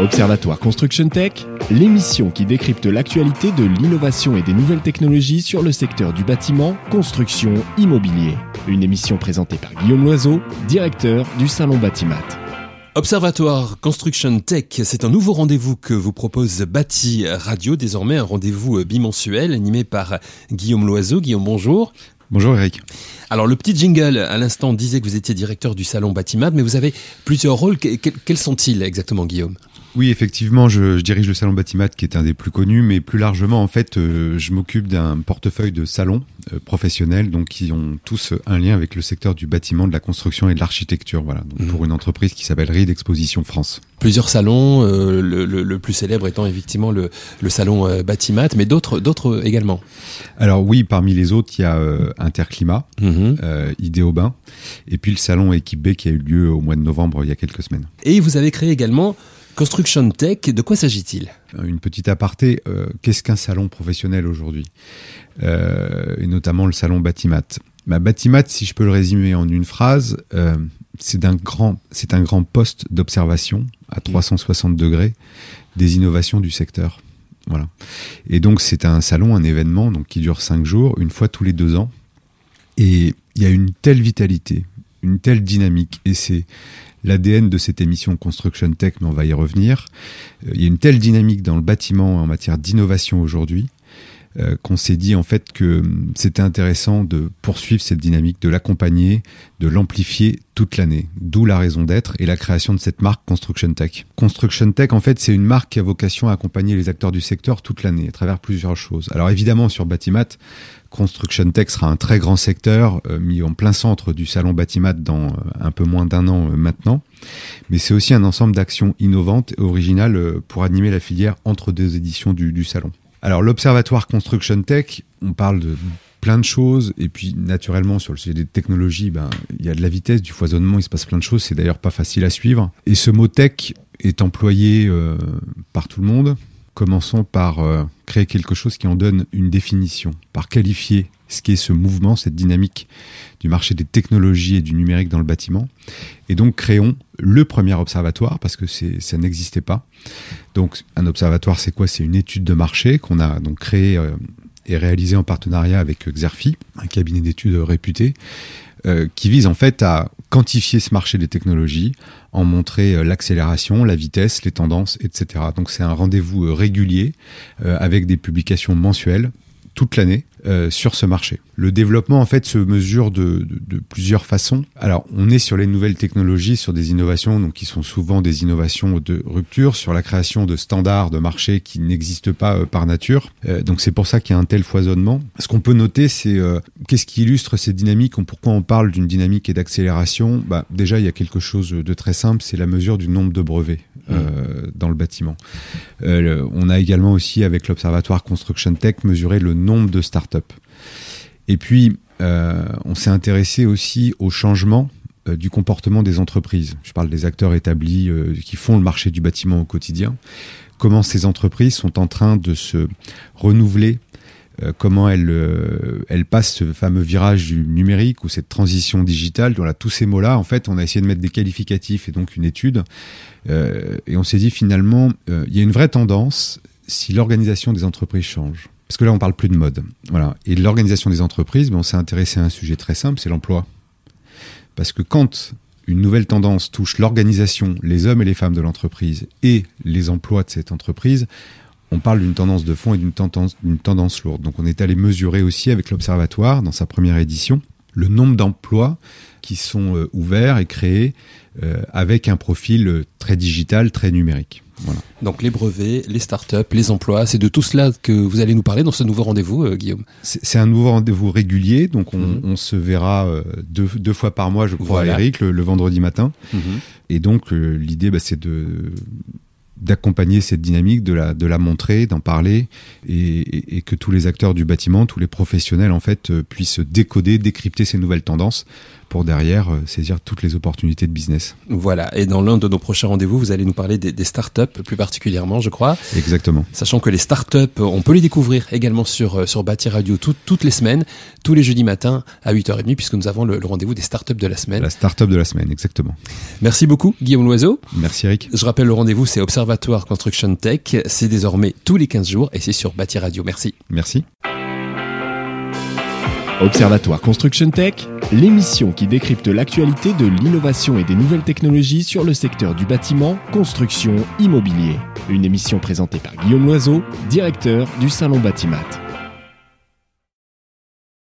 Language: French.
Observatoire Construction Tech, l'émission qui décrypte l'actualité de l'innovation et des nouvelles technologies sur le secteur du bâtiment, construction, immobilier. Une émission présentée par Guillaume Loiseau, directeur du Salon Batimat. Observatoire Construction Tech, c'est un nouveau rendez-vous que vous propose Bâti Radio, désormais un rendez-vous bimensuel animé par Guillaume Loiseau. Guillaume, bonjour. Bonjour Eric. Alors le petit jingle à l'instant disait que vous étiez directeur du salon Batimat, mais vous avez plusieurs rôles. Quels sont-ils exactement, Guillaume? Oui, effectivement, je, dirige le salon Batimat, qui est un des plus connus, mais plus largement, en fait, euh, je m'occupe d'un portefeuille de salons euh, professionnels, donc qui ont tous un lien avec le secteur du bâtiment, de la construction et de l'architecture. Voilà, donc, mmh. pour une entreprise qui s'appelle Reed Exposition France. Plusieurs salons, euh, le, plus célèbre étant effectivement le, salon Batimat, mais d'autres, d'autres également. Alors oui, parmi les autres, il y a Interclimat, mmh. Idéobain, et puis le salon Équipe B qui a eu lieu au mois de novembre il y a quelques semaines. Et vous avez créé également Construction Tech, de quoi s'agit-il? Une petite aparté, euh, qu'est-ce qu'un salon professionnel aujourd'hui? Euh, Et notamment le salon Batimat. Bah, Batimat, si je peux le résumer en une phrase, euh, c'est un grand, c'est un grand poste d'observation à 360 degrés des innovations du secteur. Voilà. Et donc c'est un salon, un événement, donc qui dure cinq jours, une fois tous les deux ans. Et il y a une telle vitalité, une telle dynamique, et c'est l'ADN de cette émission Construction Tech, mais on va y revenir. Euh, il y a une telle dynamique dans le bâtiment en matière d'innovation aujourd'hui euh, qu'on s'est dit en fait que hum, c'était intéressant de poursuivre cette dynamique, de l'accompagner, de l'amplifier toute l'année. D'où la raison d'être et la création de cette marque Construction Tech. Construction Tech, en fait, c'est une marque qui a vocation à accompagner les acteurs du secteur toute l'année à travers plusieurs choses. Alors évidemment, sur Batimat, Construction Tech sera un très grand secteur euh, mis en plein centre du salon Batimat dans euh, un peu moins d'un an maintenant. Mais c'est aussi un ensemble d'actions innovantes et originales pour animer la filière entre deux éditions du, salon. Alors l'Observatoire Construction Tech, on parle de plein de choses et puis naturellement sur le sujet des technologies, ben il y a de la vitesse, du foisonnement, il se passe plein de choses. C'est d'ailleurs pas facile à suivre. Et ce mot tech est employé par tout le monde Commençons par euh, créer quelque chose qui en donne une définition, par qualifier ce qui est ce mouvement, cette dynamique du marché des technologies et du numérique dans le bâtiment. Et donc créons le premier observatoire, parce que ça n'existait pas. Donc un observatoire, c'est quoi? C'est une étude de marché qu'on a donc créée euh, et réalisée en partenariat avec Xerfi, un cabinet d'études réputé, euh, qui vise en fait à quantifier ce marché des technologies, en montrer euh, l'accélération, la vitesse, les tendances, etc. Donc c'est un rendez-vous euh, régulier avec des publications mensuelles toute l'année euh, sur ce marché. Le développement, en fait, se mesure de, de, plusieurs façons. Alors, on est sur les nouvelles technologies, sur des innovations, donc qui sont souvent des innovations de rupture, sur la création de standards de marché qui n'existent pas euh, par nature. Euh, donc, c'est pour ça qu'il y a un tel foisonnement. Ce qu'on peut noter, c'est qu'est-ce qui illustre cette dynamique, pourquoi on parle d'une dynamique et d'accélération? Bah, déjà, il y a quelque chose de très simple, c'est la mesure du nombre de brevets. Mmh. dans le bâtiment. on a également aussi avec l'Observatoire Construction Tech mesuré le nombre de startups. Et puis, euh, on s'est intéressé aussi au changement euh, du comportement des entreprises. Je parle des acteurs établis euh, qui font le marché du bâtiment au quotidien. Comment ces entreprises sont en train de se renouveler comment elles, elles passent ce fameux virage du numérique ou cette transition digitale. Voilà, tous ces mots-là, en fait, on a essayé de mettre des qualificatifs et donc une étude. et on s'est dit finalement, il y a une vraie tendance si l'organisation des entreprises change parce que là, on parle plus de mode. Voilà. Et l'organisation des entreprises, ben, on s'est intéressé à un sujet très simple, c'est l'emploi. Parce que quand une nouvelle tendance touche l'organisation, les hommes et les femmes de l'entreprise et les emplois de cette entreprise, on parle d'une tendance de fond et d'une tendance, tendance lourde. Donc on est allé mesurer aussi avec l'Observatoire, dans sa première édition, le nombre d'emplois qui sont euh, ouverts et créés euh, avec un profil euh, très digital, très numérique. Donc les brevets, les startups, les emplois, c'est de tout cela que vous allez nous parler dans ce nouveau rendez-vous, euh, Guillaume. C'est un nouveau rendez-vous régulier, donc on, mhm. se verra deux, fois par mois, je crois, Eric, le, vendredi matin. Mhm. Et donc euh, l'idée, bah, c'est de d'accompagner cette dynamique, de la, de la montrer, d'en parler, et, que tous les acteurs du bâtiment, tous les professionnels en fait, puissent décoder, décrypter ces nouvelles tendances pour derrière euh, saisir toutes les opportunités de business. Voilà, et dans l'un de nos prochains rendez-vous, vous allez nous parler des, des startups plus particulièrement, je crois. Exactement. Sachant que les startups, on peut les découvrir également sur, euh, sur Bâti Radio tout- toutes les semaines, tous les jeudis matins à 8h30, puisque nous avons le, le rendez-vous des startups de la semaine. La start-up de la semaine, exactement. Merci beaucoup, Guillaume Loiseau. Merci Eric. Je rappelle le rendez-vous, c'est Observatoire Construction Tech. C'est désormais tous les 15 jours et c'est sur Bâti Radio. Merci. Merci. Observatoire Construction Tech, l'émission qui décrypte l'actualité de l'innovation et des nouvelles technologies sur le secteur du bâtiment, construction, immobilier. Une émission présentée par Guillaume Loiseau, directeur du Salon Batimat.